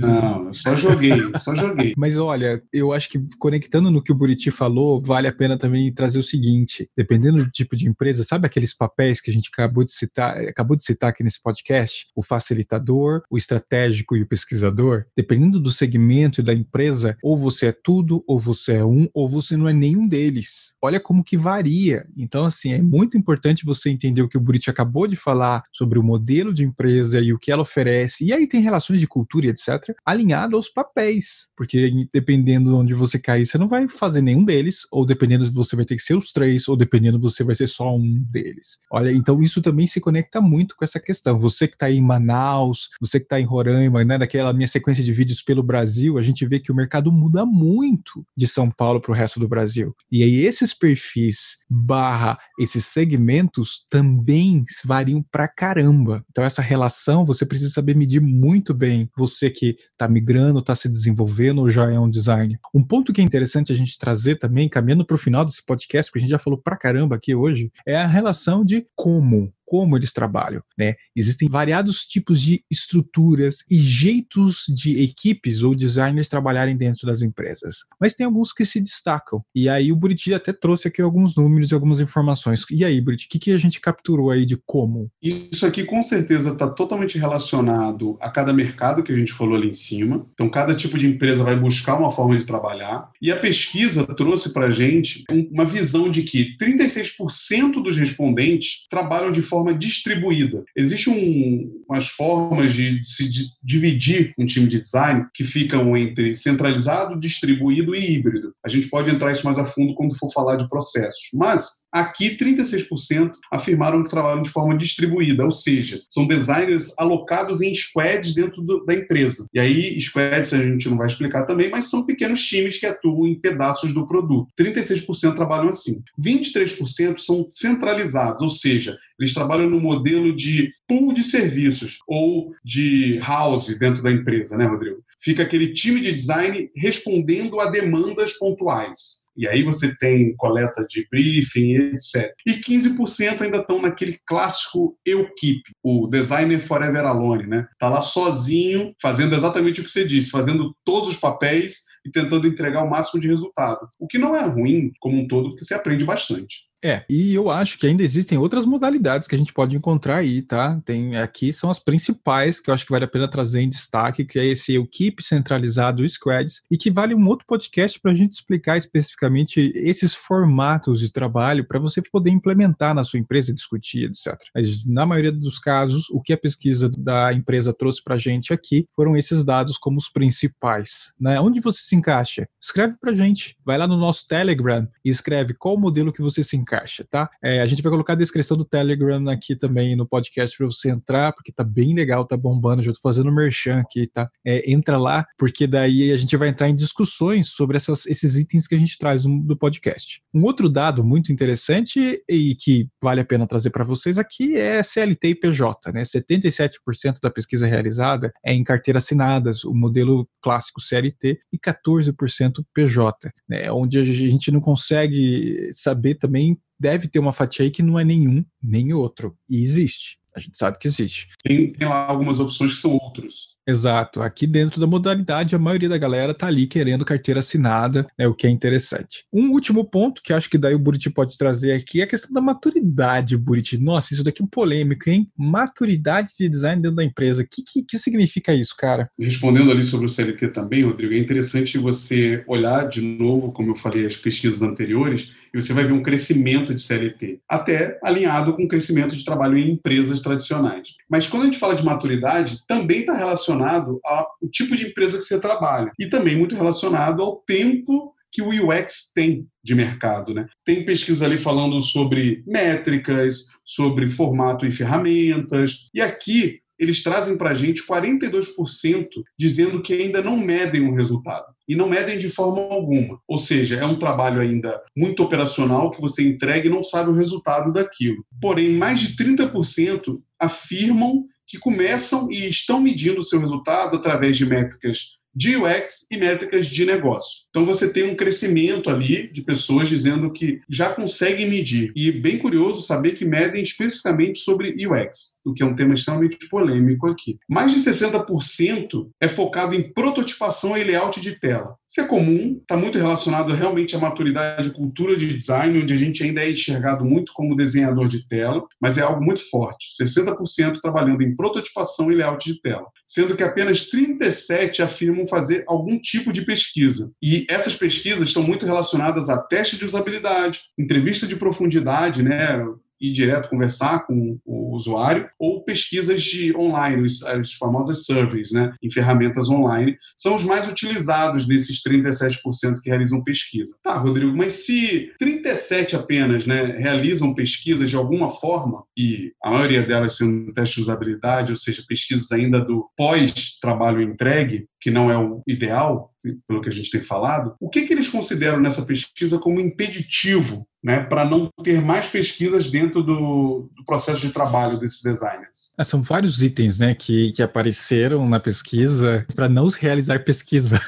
não, eu só joguei, só joguei. Mas olha, eu acho que conectando no que o Buriti falou, vale a pena também trazer o seguinte: dependendo do tipo de empresa, sabe aqueles papéis que a gente acabou de citar, acabou de citar aqui nesse podcast? O facilitador, o estratégico e o pesquisador? Dependendo do segmento e da empresa, ou você é tudo, ou você é um, ou você não é nenhum deles. Olha como que varia. Então, assim, é muito importante você entender o que o Buriti acabou de falar sobre o modelo de empresa e o que ela oferece. E aí tem relações de cultura etc., alinhado aos papéis. Porque dependendo de onde você cair, você não vai fazer nenhum deles, ou dependendo você vai ter que ser os três, ou dependendo você vai ser só um deles. Olha, então isso também se conecta muito com essa questão. Você que está em Manaus, você que está em Roraima, né, naquela minha sequência de vídeos pelo Brasil, a gente vê que o mercado muda muito de São Paulo para o resto do Brasil. E aí esses perfis barra esses segmentos também variam pra caramba. Então essa relação você precisa saber medir muito bem. Você que está migrando, está se desenvolvendo ou já é um designer. Ponto que é interessante a gente trazer também, caminhando para o final desse podcast, porque a gente já falou pra caramba aqui hoje, é a relação de como como eles trabalham, né? Existem variados tipos de estruturas e jeitos de equipes ou designers trabalharem dentro das empresas, mas tem alguns que se destacam. E aí o Buriti até trouxe aqui alguns números e algumas informações. E aí, Buriti, o que, que a gente capturou aí de como? Isso aqui com certeza está totalmente relacionado a cada mercado que a gente falou ali em cima. Então, cada tipo de empresa vai buscar uma forma de trabalhar. E a pesquisa trouxe para a gente uma visão de que 36% dos respondentes trabalham de forma forma distribuída. Existem um, umas formas de se dividir um time de design que ficam entre centralizado, distribuído e híbrido. A gente pode entrar isso mais a fundo quando for falar de processos. Mas aqui 36% afirmaram que trabalham de forma distribuída, ou seja, são designers alocados em squads dentro do, da empresa. E aí, squads a gente não vai explicar também, mas são pequenos times que atuam em pedaços do produto. 36% trabalham assim. 23% são centralizados, ou seja, eles trabalham no modelo de pool de serviços ou de house dentro da empresa, né, Rodrigo? Fica aquele time de design respondendo a demandas pontuais. E aí você tem coleta de briefing, etc. E 15% ainda estão naquele clássico eu keep, o designer forever alone, né? Tá lá sozinho, fazendo exatamente o que você disse, fazendo todos os papéis e tentando entregar o máximo de resultado. O que não é ruim como um todo, porque você aprende bastante. É, e eu acho que ainda existem outras modalidades que a gente pode encontrar aí, tá? Tem aqui são as principais que eu acho que vale a pena trazer em destaque, que é esse equipe centralizado, Squads, e que vale um outro podcast para a gente explicar especificamente esses formatos de trabalho para você poder implementar na sua empresa, discutir, etc. Mas na maioria dos casos, o que a pesquisa da empresa trouxe para a gente aqui foram esses dados como os principais, né? Onde você se encaixa? Escreve para a gente, vai lá no nosso Telegram e escreve qual modelo que você se encaixa encaixa, tá? É, a gente vai colocar a descrição do Telegram aqui também no podcast para você entrar, porque tá bem legal, tá bombando. Já tô fazendo merchan aqui, tá? É, entra lá, porque daí a gente vai entrar em discussões sobre essas, esses itens que a gente traz do podcast. Um outro dado muito interessante e que vale a pena trazer para vocês aqui é CLT e PJ, né? 77% da pesquisa realizada é em carteira assinadas, o modelo clássico CLT, e 14% PJ, né? Onde a gente não consegue saber também deve ter uma fatia aí que não é nenhum nem outro. E existe. A gente sabe que existe. Tem, tem lá algumas opções que são outros. Exato. Aqui dentro da modalidade, a maioria da galera tá ali querendo carteira assinada, é o que é interessante. Um último ponto que acho que daí o Buriti pode trazer aqui é a questão da maturidade, Buriti. Nossa, isso daqui é polêmico, hein? Maturidade de design dentro da empresa. O que, que, que significa isso, cara? Respondendo ali sobre o CLT também, Rodrigo, é interessante você olhar de novo, como eu falei, as pesquisas anteriores, e você vai ver um crescimento de CLT, até alinhado com o crescimento de trabalho em empresas tradicionais. Mas quando a gente fala de maturidade, também está relacionado ao tipo de empresa que você trabalha e também muito relacionado ao tempo que o UX tem de mercado. Né? Tem pesquisa ali falando sobre métricas, sobre formato e ferramentas, e aqui eles trazem para a gente 42% dizendo que ainda não medem o resultado. E não medem de forma alguma. Ou seja, é um trabalho ainda muito operacional que você entrega e não sabe o resultado daquilo. Porém, mais de 30% afirmam que começam e estão medindo o seu resultado através de métricas de UX e métricas de negócio. Então você tem um crescimento ali de pessoas dizendo que já conseguem medir. E bem curioso saber que medem especificamente sobre UX, o que é um tema extremamente polêmico aqui. Mais de 60% é focado em prototipação e layout de tela. Isso é comum, está muito relacionado realmente à maturidade e cultura de design, onde a gente ainda é enxergado muito como desenhador de tela, mas é algo muito forte. 60% trabalhando em prototipação e layout de tela, sendo que apenas 37 afirmam fazer algum tipo de pesquisa. E essas pesquisas estão muito relacionadas a teste de usabilidade, entrevista de profundidade, né? Ir direto conversar com o usuário, ou pesquisas de online, as famosas surveys, né, em ferramentas online, são os mais utilizados desses 37% que realizam pesquisa. Tá, Rodrigo, mas se 37 apenas né, realizam pesquisas de alguma forma, e a maioria delas sendo teste de usabilidade, ou seja, pesquisas ainda do pós-trabalho entregue, que não é o ideal, pelo que a gente tem falado, o que, que eles consideram nessa pesquisa como impeditivo né, para não ter mais pesquisas dentro do, do, processo de trabalho desses designers? Ah, são vários itens né, que, que apareceram na pesquisa para não se realizar pesquisa.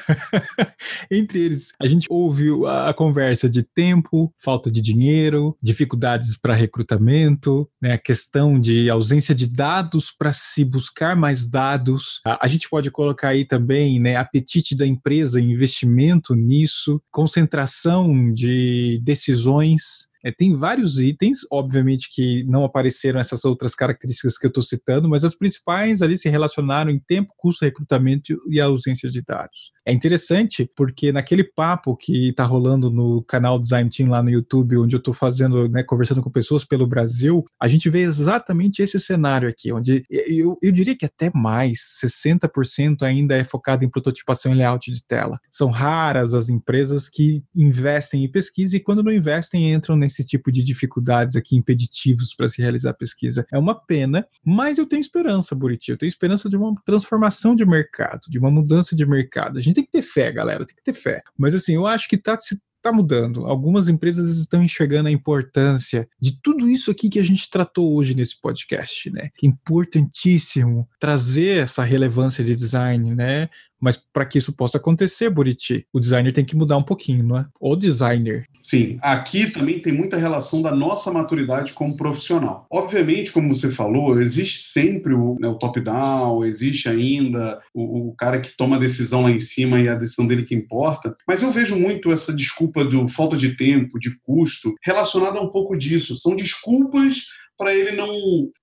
Entre eles, a gente ouviu a, a, conversa de tempo, falta de dinheiro, dificuldades para recrutamento, né, a questão de ausência de dados para se buscar mais dados. A, a gente pode colocar aí também né, apetite da empresa investimento nisso, concentração de decisões é, tem vários itens, obviamente que não apareceram essas outras características que eu estou citando, mas as principais ali se relacionaram em tempo, custo, recrutamento e ausência de dados. É interessante porque naquele papo que está rolando no canal Design Team lá no YouTube, onde eu estou fazendo, né, conversando com pessoas pelo Brasil, a gente vê exatamente esse cenário aqui, onde eu, eu diria que até mais, 60% ainda é focado em prototipação e layout de tela. São raras as empresas que investem em pesquisa e quando não investem entram nesse esse tipo de dificuldades aqui impeditivos para se realizar a pesquisa. É uma pena, mas eu tenho esperança, Buriti. Eu tenho esperança de uma transformação de mercado, de uma mudança de mercado. A gente tem que ter fé, galera, tem que ter fé. Mas assim, eu acho que está se está mudando. Algumas empresas estão enxergando a importância de tudo isso aqui que a gente tratou hoje nesse podcast, né? Que é importantíssimo trazer essa relevância de design, né? Mas para que isso possa acontecer, Buriti, o designer tem que mudar um pouquinho, não é? O designer. Sim, aqui também tem muita relação da nossa maturidade como profissional. Obviamente, como você falou, existe sempre o, né, o top-down, existe ainda o, o, cara que toma a decisão lá em cima e a decisão dele que importa, mas eu vejo muito essa desculpa do falta de tempo, de custo, relacionada a um pouco disso. São desculpas para ele não.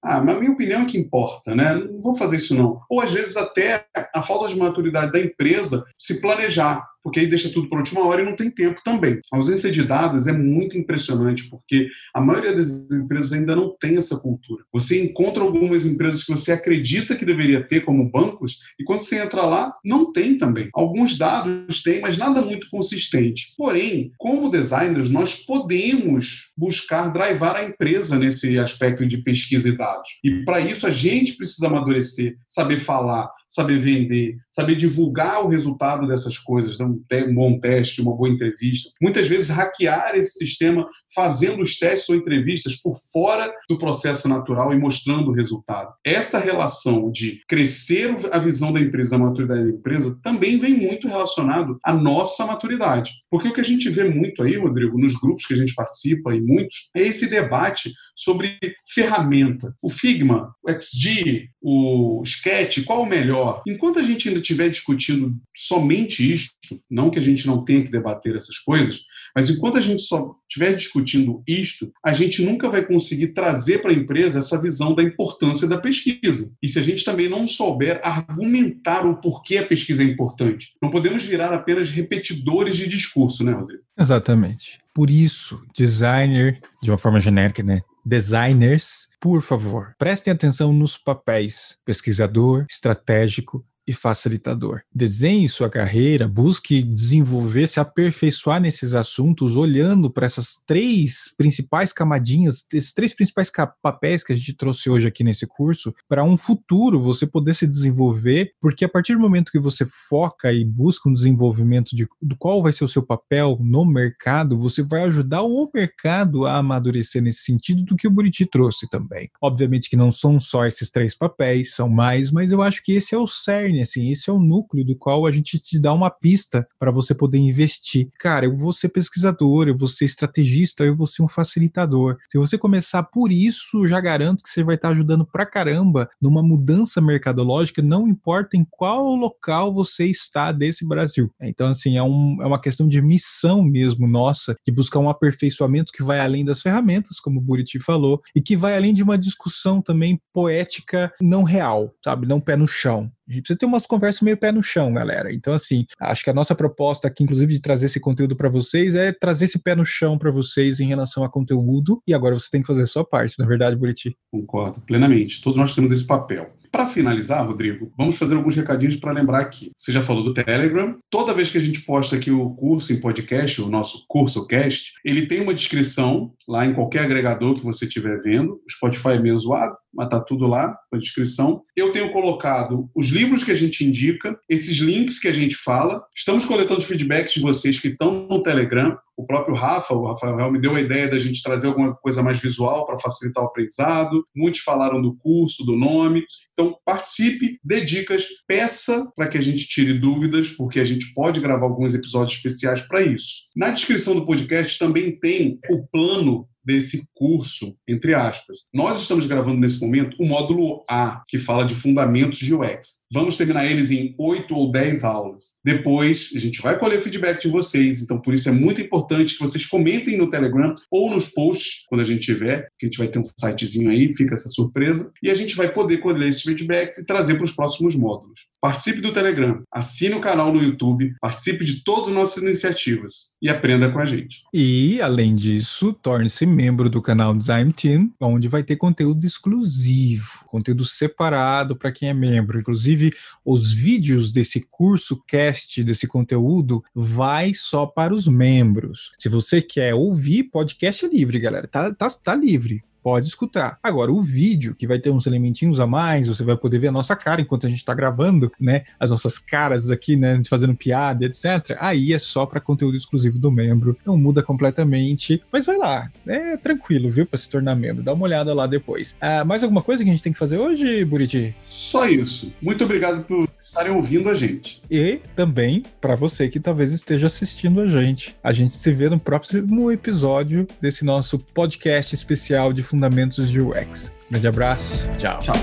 Ah, mas minha opinião é que importa, né? Não vou fazer isso não. Ou às vezes até a falta de maturidade da empresa se planejar porque aí deixa tudo para a última hora e não tem tempo também. A ausência de dados é muito impressionante, porque a maioria das empresas ainda não tem essa cultura. Você encontra algumas empresas que você acredita que deveria ter, como bancos, e quando você entra lá, não tem também. Alguns dados tem, mas nada muito consistente. Porém, como designers, nós podemos buscar drivar a empresa nesse aspecto de pesquisa e dados. E para isso a gente precisa amadurecer, saber falar, saber vender, saber divulgar o resultado dessas coisas, dar um, bom teste, uma boa entrevista. Muitas vezes hackear esse sistema fazendo os testes ou entrevistas por fora do processo natural e mostrando o resultado. Essa relação de crescer a visão da empresa, a maturidade da empresa, também vem muito relacionado à nossa maturidade. Porque o que a gente vê muito aí, Rodrigo, nos grupos que a gente participa e muitos, é esse debate sobre ferramenta. O Figma, o XG, o Sketch, qual o melhor? Maior. Enquanto a gente ainda estiver discutindo somente isto, não que a gente não tenha que debater essas coisas, mas enquanto a gente só estiver discutindo isto, a gente nunca vai conseguir trazer para a empresa essa visão da importância da pesquisa. E se a gente também não souber argumentar o porquê a pesquisa é importante, não podemos virar apenas repetidores de discurso, né, Rodrigo? Exatamente. Por isso, designer, de uma forma genérica, né? Designers, por favor, prestem atenção nos papéis pesquisador, estratégico, e facilitador. Desenhe sua carreira, busque desenvolver, se aperfeiçoar nesses assuntos, olhando para essas três principais camadinhas, esses três principais papéis que a gente trouxe hoje aqui nesse curso, para um futuro você poder se desenvolver, porque a partir do momento que você foca e busca um desenvolvimento de do qual vai ser o seu papel no mercado, você vai ajudar o mercado a amadurecer nesse sentido do que o Buriti trouxe também. Obviamente que não são só esses três papéis, são mais, mas eu acho que esse é o cerne assim, esse é o núcleo do qual a gente te dá uma pista para você poder investir. Cara, eu vou ser pesquisador, eu vou ser estrategista, eu vou ser um facilitador. Se você começar por isso, já garanto que você vai estar ajudando pra caramba numa mudança mercadológica, não importa em qual local você está desse Brasil. Então, assim, é, um, é uma questão de missão mesmo nossa, de buscar um aperfeiçoamento que vai além das ferramentas, como o Buriti falou, e que vai além de uma discussão também poética não real, sabe? Não pé no chão. A gente precisa ter umas conversas meio pé no chão, galera. Então, assim, acho que a nossa proposta aqui, inclusive, de trazer esse conteúdo para vocês é trazer esse pé no chão para vocês em relação a conteúdo. E agora você tem que fazer a sua parte, na é verdade, Buriti? Concordo, plenamente. Todos nós temos esse papel. Para finalizar, Rodrigo, vamos fazer alguns recadinhos para lembrar aqui. Você já falou do Telegram. Toda vez que a gente posta aqui o curso em podcast, o nosso curso cast, ele tem uma descrição lá em qualquer agregador que você estiver vendo. O Spotify é meio zoado, mas tá tudo lá na descrição. Eu tenho colocado os livros que a gente indica, esses links que a gente fala. Estamos coletando feedbacks de vocês que estão no Telegram. O próprio Rafa, o Rafael me deu a ideia da gente trazer alguma coisa mais visual para facilitar o aprendizado. Muitos falaram do curso, do nome. Então, participe, dê dicas, peça para que a gente tire dúvidas, porque a gente pode gravar alguns episódios especiais para isso. Na descrição do podcast também tem o plano desse curso, entre aspas. Nós estamos gravando nesse momento o módulo A, que fala de fundamentos de UX. Vamos terminar eles em oito ou dez aulas. Depois, a gente vai colher feedback de vocês, então por isso é muito importante que vocês comentem no Telegram ou nos posts, quando a gente tiver, que a gente vai ter um sitezinho aí, fica essa surpresa, e a gente vai poder colher esses feedbacks e trazer para os próximos módulos. Participe do Telegram, assine o canal no YouTube, participe de todas as nossas iniciativas e aprenda com a gente. E, além disso, torne-se membro do canal Design Team, onde vai ter conteúdo exclusivo, conteúdo separado para quem é membro. Inclusive, os vídeos desse curso cast, desse conteúdo, vai só para os membros. Se você quer ouvir, podcast é livre, galera. Tá, tá, tá livre pode escutar. Agora, o vídeo, que vai ter uns elementinhos a mais, você vai poder ver a nossa cara enquanto a gente está gravando, né? As nossas caras aqui, né? Fazendo piada, etc. Aí é só para conteúdo exclusivo do membro. Não muda completamente. Mas vai lá. É tranquilo, viu? Para se tornar membro. Dá uma olhada lá depois. Ah, mais alguma coisa que a gente tem que fazer hoje, Buriti? Só isso. Muito obrigado por estarem ouvindo a gente. E também para você que talvez esteja assistindo a gente. A gente se vê no próximo episódio desse nosso podcast especial de fundamentos de UX. Grande abraço. Tchau. Tchau.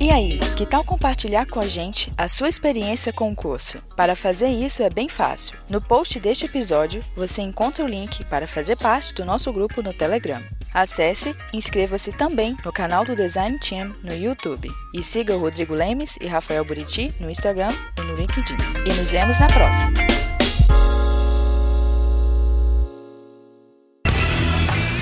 E aí, que tal compartilhar com a gente a sua experiência com o curso? Para fazer isso é bem fácil. No post deste episódio, você encontra o link para fazer parte do nosso grupo no Telegram. Acesse e inscreva-se também no canal do Design Team no YouTube. E siga o Rodrigo Lemes e Rafael Buriti no Instagram e no LinkedIn. E nos vemos na próxima!